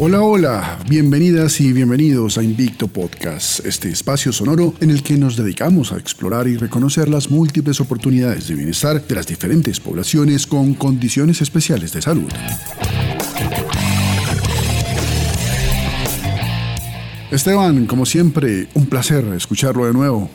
Hola, hola, bienvenidas y bienvenidos a Invicto Podcast, este espacio sonoro en el que nos dedicamos a explorar y reconocer las múltiples oportunidades de bienestar de las diferentes poblaciones con condiciones especiales de salud. Esteban, como siempre, un placer escucharlo de nuevo.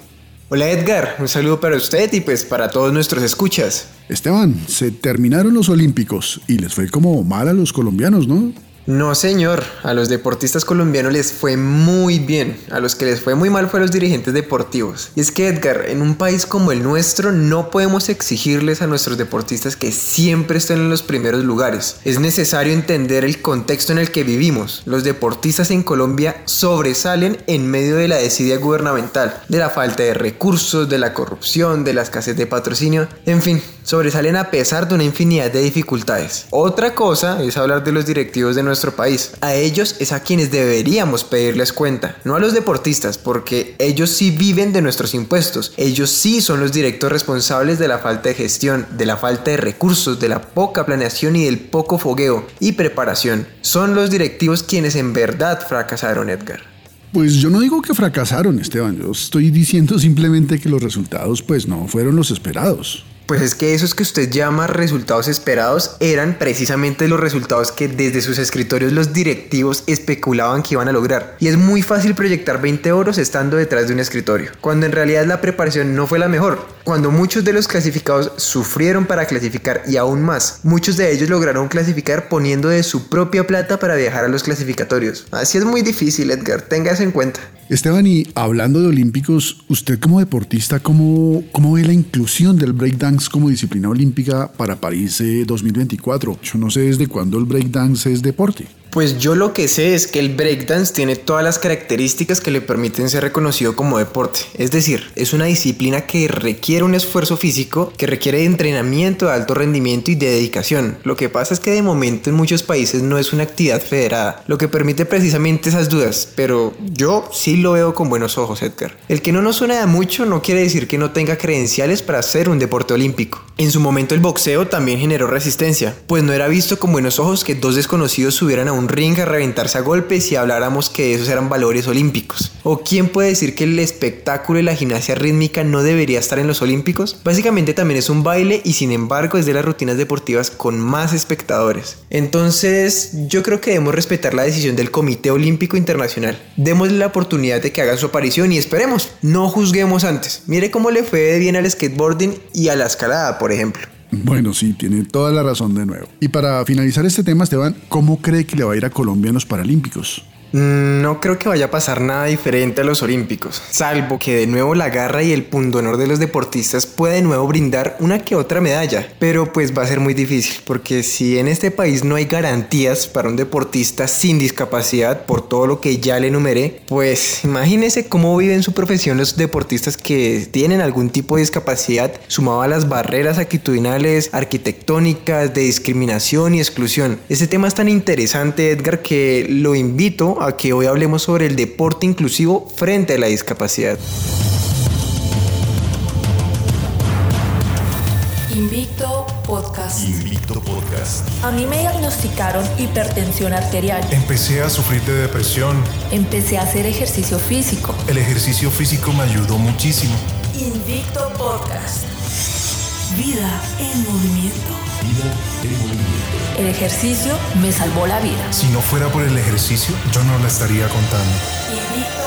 Hola Edgar, un saludo para usted y pues para todos nuestros escuchas. Esteban, se terminaron los Olímpicos y les fue como mal a los colombianos, ¿no? No, señor. A los deportistas colombianos les fue muy bien. A los que les fue muy mal fue a los dirigentes deportivos. Y es que, Edgar, en un país como el nuestro no podemos exigirles a nuestros deportistas que siempre estén en los primeros lugares. Es necesario entender el contexto en el que vivimos. Los deportistas en Colombia sobresalen en medio de la desidia gubernamental, de la falta de recursos, de la corrupción, de la escasez de patrocinio, en fin, sobresalen a pesar de una infinidad de dificultades. Otra cosa es hablar de los directivos de país. A ellos es a quienes deberíamos pedirles cuenta, no a los deportistas, porque ellos sí viven de nuestros impuestos. Ellos sí son los directos responsables de la falta de gestión, de la falta de recursos, de la poca planeación y del poco fogueo y preparación. Son los directivos quienes en verdad fracasaron, Edgar. Pues yo no digo que fracasaron, Esteban. Yo estoy diciendo simplemente que los resultados pues no fueron los esperados. Pues es que esos que usted llama resultados esperados eran precisamente los resultados que desde sus escritorios los directivos especulaban que iban a lograr. Y es muy fácil proyectar 20 oros estando detrás de un escritorio, cuando en realidad la preparación no fue la mejor, cuando muchos de los clasificados sufrieron para clasificar y aún más, muchos de ellos lograron clasificar poniendo de su propia plata para viajar a los clasificatorios. Así es muy difícil, Edgar, tenga eso en cuenta. Esteban, y hablando de olímpicos, usted como deportista, ¿cómo, cómo ve la inclusión del breakdance como disciplina olímpica para París 2024? Yo no sé desde cuándo el breakdance es deporte. Pues yo lo que sé es que el breakdance tiene todas las características que le permiten ser reconocido como deporte. Es decir, es una disciplina que requiere un esfuerzo físico, que requiere entrenamiento de alto rendimiento y de dedicación. Lo que pasa es que de momento en muchos países no es una actividad federada, lo que permite precisamente esas dudas. Pero yo sí lo veo con buenos ojos, Edgar. El que no nos suena de mucho no quiere decir que no tenga credenciales para ser un deporte olímpico. En su momento el boxeo también generó resistencia, pues no era visto con buenos ojos que dos desconocidos subieran a un ring a reventarse a golpes y habláramos que esos eran valores olímpicos. ¿O quién puede decir que el espectáculo y la gimnasia rítmica no debería estar en los olímpicos? Básicamente también es un baile y sin embargo es de las rutinas deportivas con más espectadores. Entonces yo creo que debemos respetar la decisión del Comité Olímpico Internacional. Démosle la oportunidad de que haga su aparición y esperemos, no juzguemos antes. Mire cómo le fue bien al skateboarding y a la escalada, por ejemplo. Bueno, sí, tiene toda la razón de nuevo. Y para finalizar este tema, Esteban, ¿cómo cree que le va a ir a Colombia en los Paralímpicos? No creo que vaya a pasar nada diferente a los Olímpicos, salvo que de nuevo la garra y el pundonor de los deportistas pueda de nuevo brindar una que otra medalla, pero pues va a ser muy difícil, porque si en este país no hay garantías para un deportista sin discapacidad por todo lo que ya le enumeré, pues imagínese cómo viven su profesión los deportistas que tienen algún tipo de discapacidad sumado a las barreras actitudinales, arquitectónicas, de discriminación y exclusión. Este tema es tan interesante, Edgar, que lo invito a que hoy hablemos sobre el deporte inclusivo frente a la discapacidad. Invicto Podcast. Invicto Podcast. A mí me diagnosticaron hipertensión arterial. Empecé a sufrir de depresión. Empecé a hacer ejercicio físico. El ejercicio físico me ayudó muchísimo. Invicto Podcast. Vida en movimiento. Vida en movimiento. El ejercicio me salvó la vida. Si no fuera por el ejercicio, yo no la estaría contando.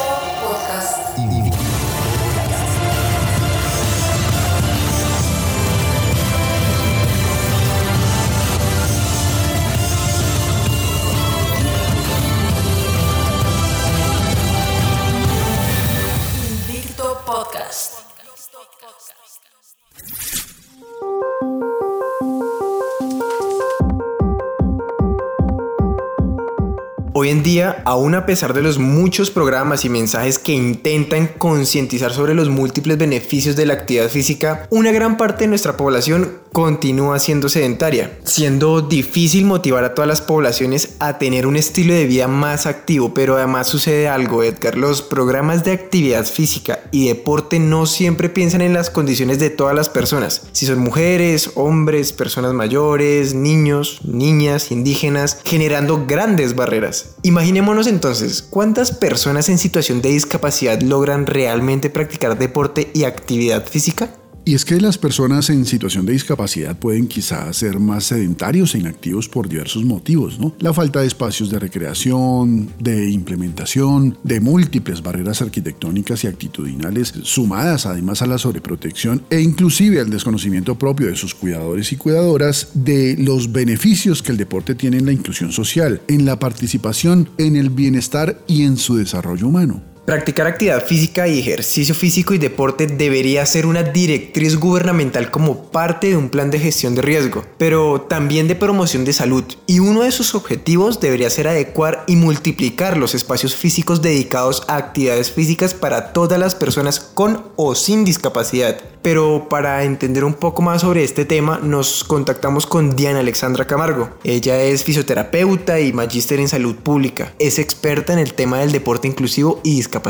Día, aún a pesar de los muchos programas y mensajes que intentan concientizar sobre los múltiples beneficios de la actividad física, una gran parte de nuestra población continúa siendo sedentaria, siendo difícil motivar a todas las poblaciones a tener un estilo de vida más activo, pero además sucede algo, Edgar, los programas de actividad física y deporte no siempre piensan en las condiciones de todas las personas, si son mujeres, hombres, personas mayores, niños, niñas, indígenas, generando grandes barreras. Imaginémonos entonces, ¿cuántas personas en situación de discapacidad logran realmente practicar deporte y actividad física? Y es que las personas en situación de discapacidad pueden quizás ser más sedentarios e inactivos por diversos motivos, ¿no? La falta de espacios de recreación, de implementación, de múltiples barreras arquitectónicas y actitudinales, sumadas además a la sobreprotección e inclusive al desconocimiento propio de sus cuidadores y cuidadoras de los beneficios que el deporte tiene en la inclusión social, en la participación, en el bienestar y en su desarrollo humano. Practicar actividad física y ejercicio físico y deporte debería ser una directriz gubernamental como parte de un plan de gestión de riesgo, pero también de promoción de salud. Y uno de sus objetivos debería ser adecuar y multiplicar los espacios físicos dedicados a actividades físicas para todas las personas con o sin discapacidad. Pero para entender un poco más sobre este tema, nos contactamos con Diana Alexandra Camargo. Ella es fisioterapeuta y magíster en salud pública. Es experta en el tema del deporte inclusivo y discapacidad.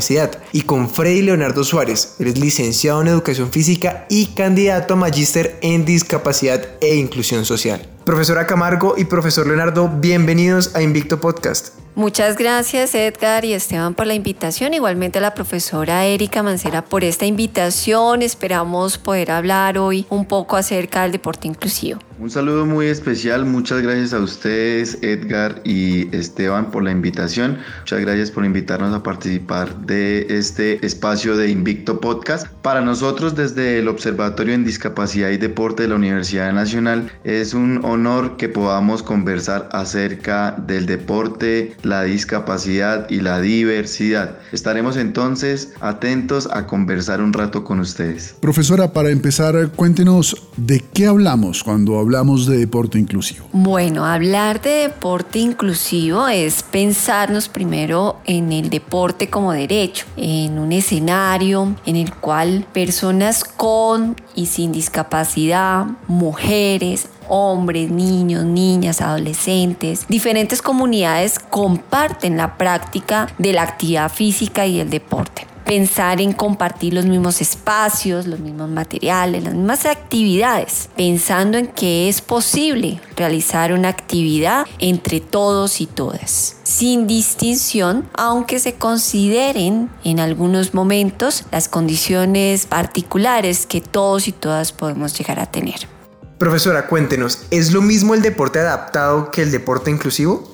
Y con Freddy Leonardo Suárez. Él es licenciado en educación física y candidato a magíster en discapacidad e inclusión social. Profesora Camargo y profesor Leonardo, bienvenidos a Invicto Podcast. Muchas gracias Edgar y Esteban por la invitación, igualmente a la profesora Erika Mancera por esta invitación. Esperamos poder hablar hoy un poco acerca del deporte inclusivo. Un saludo muy especial, muchas gracias a ustedes Edgar y Esteban por la invitación. Muchas gracias por invitarnos a participar de este espacio de Invicto Podcast. Para nosotros desde el Observatorio en Discapacidad y Deporte de la Universidad Nacional es un honor que podamos conversar acerca del deporte, la discapacidad y la diversidad. Estaremos entonces atentos a conversar un rato con ustedes. Profesora, para empezar, cuéntenos de qué hablamos cuando hablamos de deporte inclusivo. Bueno, hablar de deporte inclusivo es pensarnos primero en el deporte como derecho, en un escenario en el cual personas con y sin discapacidad, mujeres, hombres, niños, niñas, adolescentes, diferentes comunidades comparten la práctica de la actividad física y el deporte pensar en compartir los mismos espacios, los mismos materiales, las mismas actividades, pensando en que es posible realizar una actividad entre todos y todas, sin distinción, aunque se consideren en algunos momentos las condiciones particulares que todos y todas podemos llegar a tener. Profesora, cuéntenos, ¿es lo mismo el deporte adaptado que el deporte inclusivo?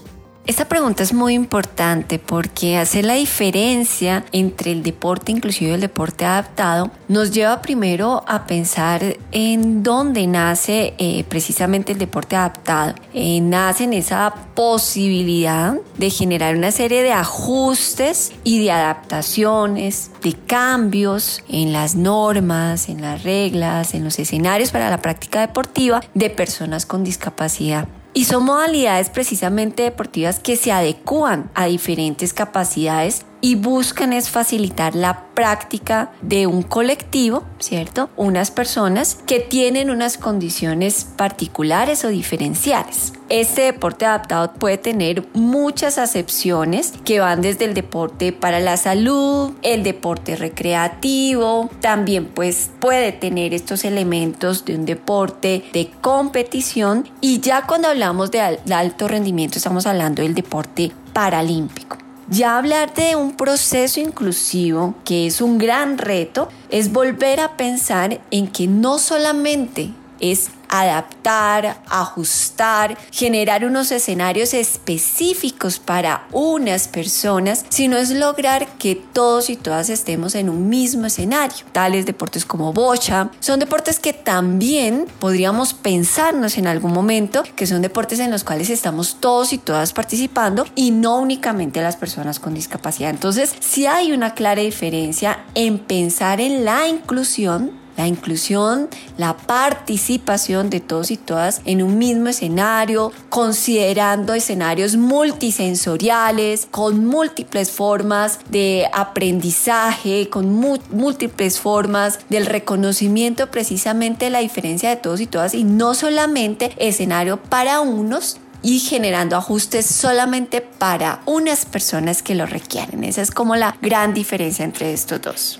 Esta pregunta es muy importante porque hacer la diferencia entre el deporte inclusivo y el deporte adaptado nos lleva primero a pensar en dónde nace eh, precisamente el deporte adaptado. Eh, nace en esa posibilidad de generar una serie de ajustes y de adaptaciones, de cambios en las normas, en las reglas, en los escenarios para la práctica deportiva de personas con discapacidad. Y son modalidades precisamente deportivas que se adecúan a diferentes capacidades y buscan es facilitar la práctica de un colectivo, ¿cierto? Unas personas que tienen unas condiciones particulares o diferenciales. Este deporte adaptado puede tener muchas acepciones que van desde el deporte para la salud, el deporte recreativo, también pues puede tener estos elementos de un deporte de competición y ya cuando hablamos de alto rendimiento estamos hablando del deporte paralímpico. Ya hablar de un proceso inclusivo, que es un gran reto, es volver a pensar en que no solamente es adaptar, ajustar, generar unos escenarios específicos para unas personas, sino es lograr que todos y todas estemos en un mismo escenario. Tales deportes como bocha son deportes que también podríamos pensarnos en algún momento que son deportes en los cuales estamos todos y todas participando y no únicamente las personas con discapacidad. Entonces, si hay una clara diferencia en pensar en la inclusión la inclusión, la participación de todos y todas en un mismo escenario, considerando escenarios multisensoriales, con múltiples formas de aprendizaje, con múltiples formas del reconocimiento precisamente de la diferencia de todos y todas y no solamente escenario para unos y generando ajustes solamente para unas personas que lo requieren. Esa es como la gran diferencia entre estos dos.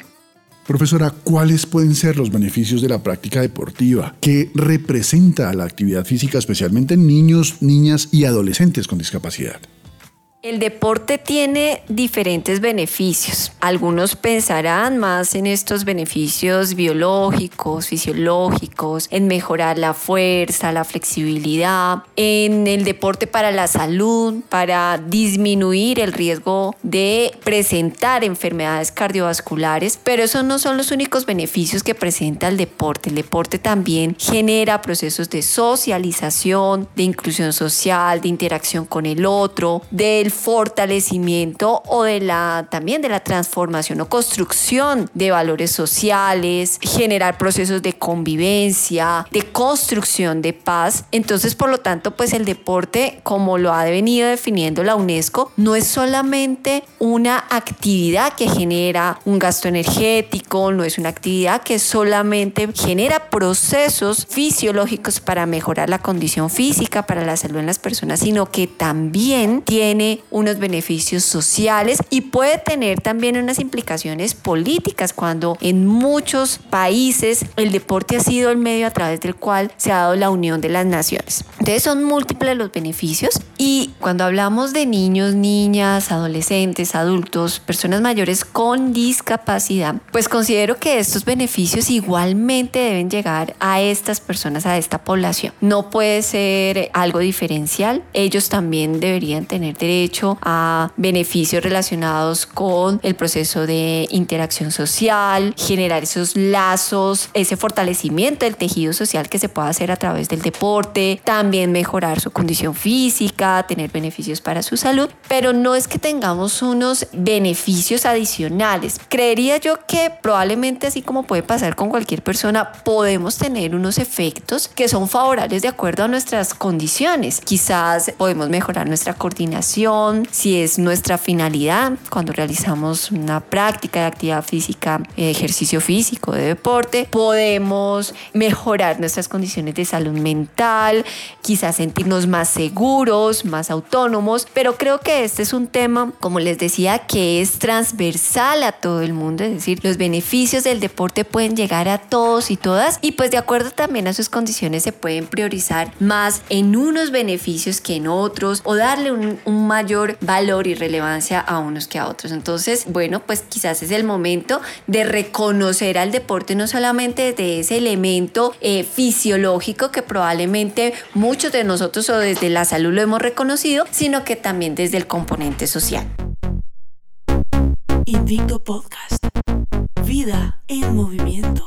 Profesora, ¿cuáles pueden ser los beneficios de la práctica deportiva? ¿Qué representa la actividad física especialmente en niños, niñas y adolescentes con discapacidad? El deporte tiene diferentes beneficios. Algunos pensarán más en estos beneficios biológicos, fisiológicos, en mejorar la fuerza, la flexibilidad, en el deporte para la salud, para disminuir el riesgo de presentar enfermedades cardiovasculares, pero esos no son los únicos beneficios que presenta el deporte. El deporte también genera procesos de socialización, de inclusión social, de interacción con el otro, fortalecimiento o de la también de la transformación o construcción de valores sociales, generar procesos de convivencia, de construcción de paz. Entonces, por lo tanto, pues el deporte, como lo ha venido definiendo la UNESCO, no es solamente una actividad que genera un gasto energético, no es una actividad que solamente genera procesos fisiológicos para mejorar la condición física, para la salud en las personas, sino que también tiene unos beneficios sociales y puede tener también unas implicaciones políticas cuando en muchos países el deporte ha sido el medio a través del cual se ha dado la unión de las naciones. Entonces son múltiples los beneficios y cuando hablamos de niños, niñas, adolescentes, adultos, personas mayores con discapacidad, pues considero que estos beneficios igualmente deben llegar a estas personas, a esta población. No puede ser algo diferencial. Ellos también deberían tener derecho a beneficios relacionados con el proceso de interacción social, generar esos lazos, ese fortalecimiento del tejido social que se puede hacer a través del deporte, también mejorar su condición física, tener beneficios para su salud, pero no es que tengamos unos beneficios adicionales. Creería yo que probablemente así como puede pasar con cualquier persona, podemos tener unos efectos que son favorables de acuerdo a nuestras condiciones. Quizás podemos mejorar nuestra coordinación, si es nuestra finalidad cuando realizamos una práctica de actividad física, ejercicio físico, de deporte, podemos mejorar nuestras condiciones de salud mental, quizás sentirnos más seguros, más autónomos, pero creo que este es un tema, como les decía, que es transversal a todo el mundo, es decir, los beneficios del deporte pueden llegar a todos y todas y pues de acuerdo también a sus condiciones se pueden priorizar más en unos beneficios que en otros o darle un, un mayor valor y relevancia a unos que a otros. Entonces, bueno, pues quizás es el momento de reconocer al deporte no solamente de ese elemento eh, fisiológico que probablemente muchos de nosotros o desde la salud lo hemos reconocido, sino que también desde el componente social. Invicto Podcast. Vida en movimiento.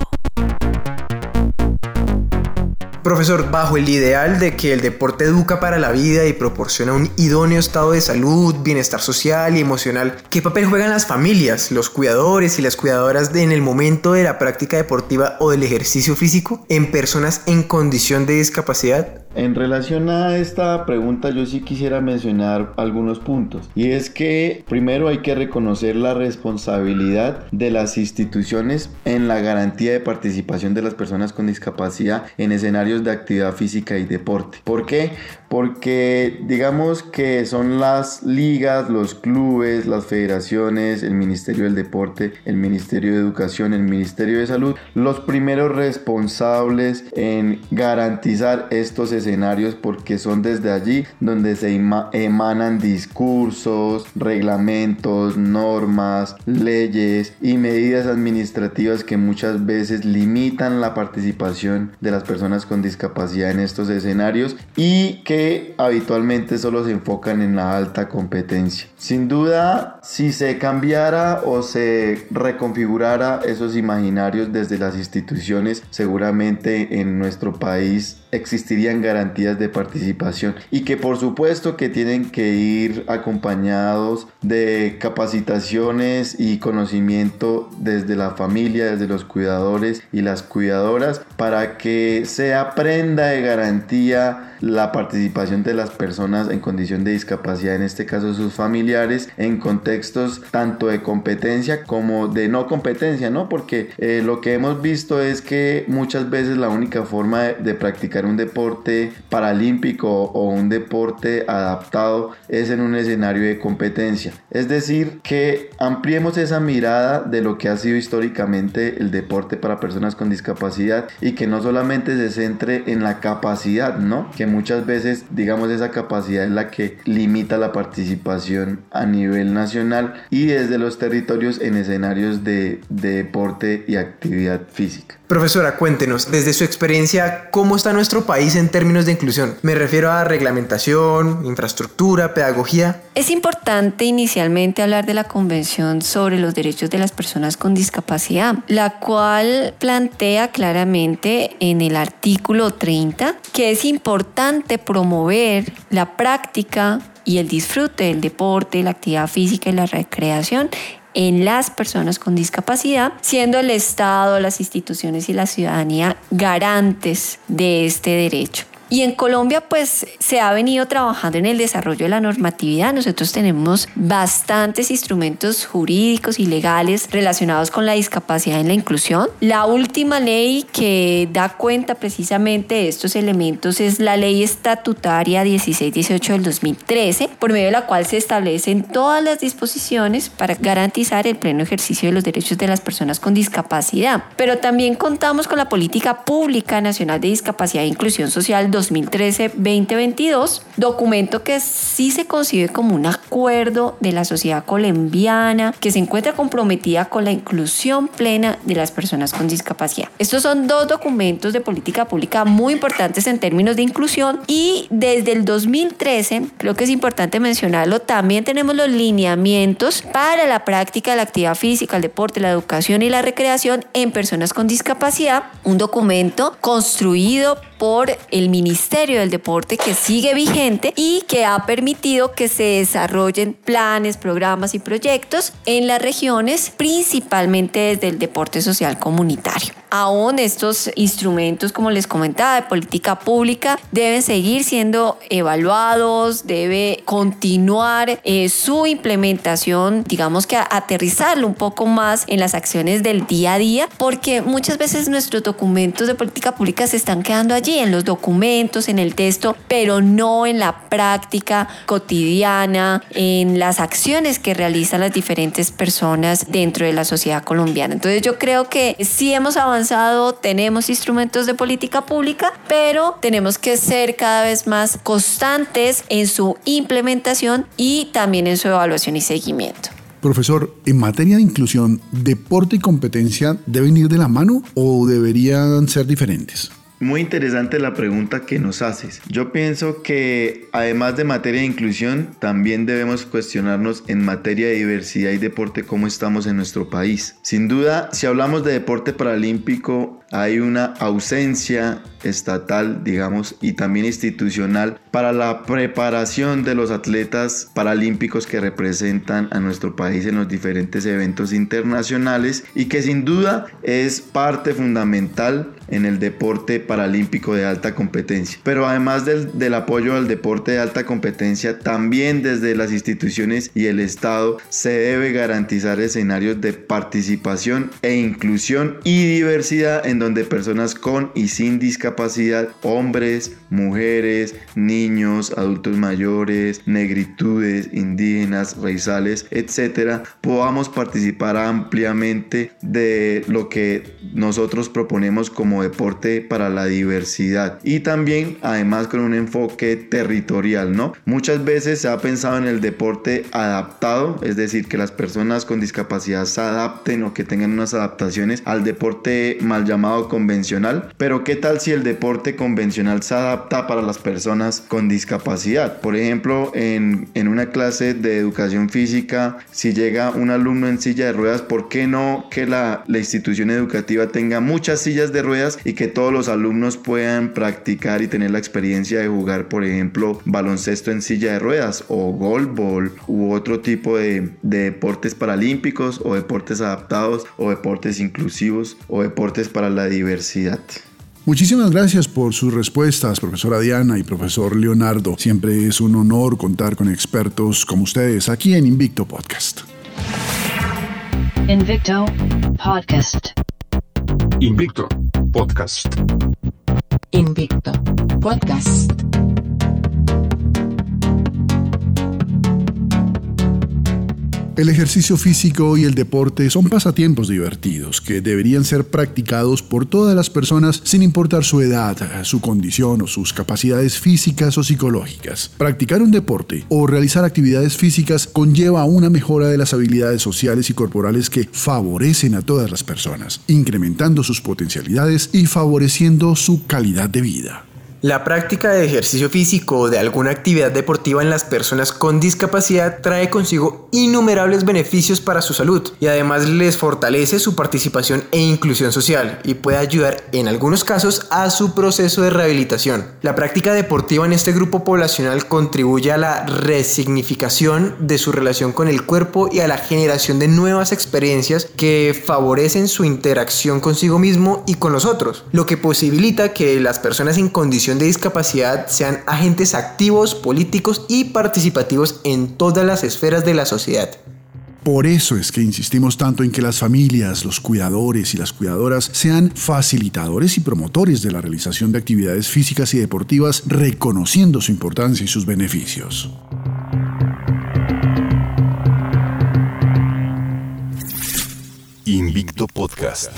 Profesor, bajo el ideal de que el deporte educa para la vida y proporciona un idóneo estado de salud, bienestar social y emocional, ¿qué papel juegan las familias, los cuidadores y las cuidadoras en el momento de la práctica deportiva o del ejercicio físico en personas en condición de discapacidad? En relación a esta pregunta yo sí quisiera mencionar algunos puntos y es que primero hay que reconocer la responsabilidad de las instituciones en la garantía de participación de las personas con discapacidad en escenarios de actividad física y deporte. ¿Por qué? Porque digamos que son las ligas, los clubes, las federaciones, el Ministerio del Deporte, el Ministerio de Educación, el Ministerio de Salud los primeros responsables en garantizar estos escenarios porque son desde allí donde se emanan discursos, reglamentos, normas, leyes y medidas administrativas que muchas veces limitan la participación de las personas con discapacidad en estos escenarios y que habitualmente solo se enfocan en la alta competencia. Sin duda, si se cambiara o se reconfigurara esos imaginarios desde las instituciones, seguramente en nuestro país existirían garantías de participación y que por supuesto que tienen que ir acompañados de capacitaciones y conocimiento desde la familia, desde los cuidadores y las cuidadoras para que se aprenda de garantía la participación de las personas en condición de discapacidad, en este caso sus familiares, en contextos tanto de competencia como de no competencia, ¿no? Porque eh, lo que hemos visto es que muchas veces la única forma de, practicar un deporte paralímpico o un deporte adaptado es en un escenario de competencia. Es decir, que ampliemos esa mirada de lo que ha sido históricamente el deporte para personas con discapacidad y que no solamente se centre en la capacidad, ¿no? Que muchas veces, digamos, esa capacidad es la que limita la participación a nivel nacional y desde los territorios en escenarios de, de deporte y actividad física. Profesora, cuéntenos, desde su experiencia, ¿cómo está nuestro país en términos de inclusión? Me refiero a reglamentación, infraestructura, pedagogía. Es importante inicialmente hablar de la Convención sobre los Derechos de las Personas con Discapacidad, la cual plantea claramente en el artículo 30 que es importante promover la práctica y el disfrute del deporte, la actividad física y la recreación en las personas con discapacidad, siendo el Estado, las instituciones y la ciudadanía garantes de este derecho. Y en Colombia pues se ha venido trabajando en el desarrollo de la normatividad. Nosotros tenemos bastantes instrumentos jurídicos y legales relacionados con la discapacidad y la inclusión. La última ley que da cuenta precisamente de estos elementos es la ley estatutaria 1618 del 2013, por medio de la cual se establecen todas las disposiciones para garantizar el pleno ejercicio de los derechos de las personas con discapacidad. Pero también contamos con la Política Pública Nacional de Discapacidad e Inclusión Social 2013-2022, documento que sí se concibe como un acuerdo de la sociedad colombiana que se encuentra comprometida con la inclusión plena de las personas con discapacidad. Estos son dos documentos de política pública muy importantes en términos de inclusión y desde el 2013, creo que es importante mencionarlo, también tenemos los lineamientos para la práctica de la actividad física, el deporte, la educación y la recreación en personas con discapacidad, un documento construido por el Ministerio del Deporte que sigue vigente y que ha permitido que se desarrollen planes, programas y proyectos en las regiones, principalmente desde el deporte social comunitario. Aún estos instrumentos, como les comentaba, de política pública, deben seguir siendo evaluados, debe continuar eh, su implementación, digamos que aterrizarlo un poco más en las acciones del día a día, porque muchas veces nuestros documentos de política pública se están quedando allí en los documentos, en el texto, pero no en la práctica cotidiana, en las acciones que realizan las diferentes personas dentro de la sociedad colombiana. Entonces yo creo que sí hemos avanzado, tenemos instrumentos de política pública, pero tenemos que ser cada vez más constantes en su implementación y también en su evaluación y seguimiento. Profesor, en materia de inclusión, ¿deporte y competencia deben ir de la mano o deberían ser diferentes? Muy interesante la pregunta que nos haces. Yo pienso que además de materia de inclusión, también debemos cuestionarnos en materia de diversidad y deporte cómo estamos en nuestro país. Sin duda, si hablamos de deporte paralímpico, hay una ausencia estatal, digamos, y también institucional para la preparación de los atletas paralímpicos que representan a nuestro país en los diferentes eventos internacionales y que sin duda es parte fundamental en el deporte paralímpico de alta competencia. Pero además del, apoyo al deporte de alta competencia, también desde las instituciones y el Estado se debe garantizar escenarios de participación e inclusión y diversidad en donde personas con y sin discapacidad, hombres, mujeres, niños, adultos mayores, negritudes, indígenas, raizales, etcétera, podamos participar ampliamente de lo que nosotros proponemos como deporte para la diversidad y también además con un enfoque territorial, ¿no? Muchas veces se ha pensado en el deporte adaptado, es decir, que las personas con discapacidad se adapten o que tengan unas adaptaciones al deporte mal llamado convencional, pero ¿qué tal si el deporte convencional se adapta para las personas con discapacidad? Por ejemplo, en, en una clase de educación física, si llega un alumno en silla de ruedas, ¿por qué no que la, la institución educativa tenga muchas sillas de ruedas y que todos los alumnos puedan practicar y tener la experiencia de jugar, por ejemplo, baloncesto en silla de ruedas o golbol u otro tipo de, de deportes paralímpicos o deportes adaptados o deportes inclusivos o deportes para la diversidad? Muchísimas gracias por sus respuestas, profesora Diana y profesor Leonardo. Siempre es un honor contar con expertos como ustedes aquí en Invicto Podcast. Invicto Podcast. Invicto Podcast. Invicto Podcast. El ejercicio físico y el deporte son pasatiempos divertidos que deberían ser practicados por todas las personas sin importar su edad, su condición o sus capacidades físicas o psicológicas. Practicar un deporte o realizar actividades físicas conlleva una mejora de las habilidades sociales y corporales que favorecen a todas las personas, incrementando sus potencialidades y favoreciendo su calidad de vida. La práctica de ejercicio físico o de alguna actividad deportiva en las personas con discapacidad trae consigo innumerables beneficios para su salud y además les fortalece su participación e inclusión social y puede ayudar en algunos casos a su proceso de rehabilitación. La práctica deportiva en este grupo poblacional contribuye a la resignificación de su relación con el cuerpo y a la generación de nuevas experiencias que favorecen su interacción consigo mismo y con los otros, lo que posibilita que las personas en condición de discapacidad sean agentes activos, políticos y participativos en todas las esferas de la sociedad. Por eso es que insistimos tanto en que las familias, los cuidadores y las cuidadoras sean facilitadores y promotores de la realización de actividades físicas y deportivas, reconociendo su importancia y sus beneficios. Invicto Podcast.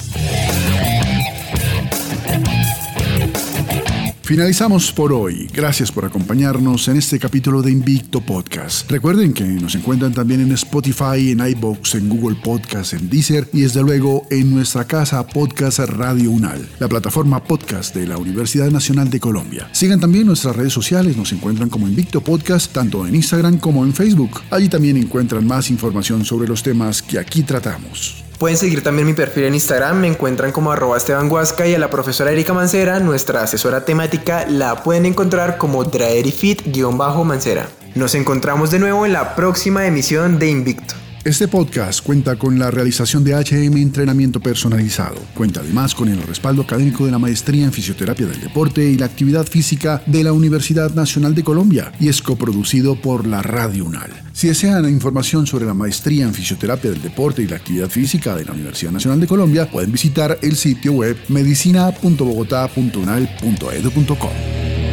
Finalizamos por hoy. Gracias por acompañarnos en este capítulo de Invicto Podcast. Recuerden que nos encuentran también en Spotify, en iBox, en Google Podcast, en Deezer y desde luego en nuestra casa Podcast Radio Unal, la plataforma podcast de la Universidad Nacional de Colombia. Sigan también nuestras redes sociales, nos encuentran como Invicto Podcast tanto en Instagram como en Facebook. Allí también encuentran más información sobre los temas que aquí tratamos. Pueden seguir también mi perfil en Instagram, me encuentran como arroba Esteban y a la profesora Erika Mancera, nuestra asesora temática, la pueden encontrar como Draerifit-Mancera. Nos encontramos de nuevo en la próxima emisión de Invicto. Este podcast cuenta con la realización de HM Entrenamiento Personalizado. Cuenta además con el respaldo académico de la Maestría en Fisioterapia del Deporte y la Actividad Física de la Universidad Nacional de Colombia y es coproducido por la Radio UNAL. Si desean información sobre la Maestría en Fisioterapia del Deporte y la Actividad Física de la Universidad Nacional de Colombia, pueden visitar el sitio web medicina.bogotá.unal.edu.co.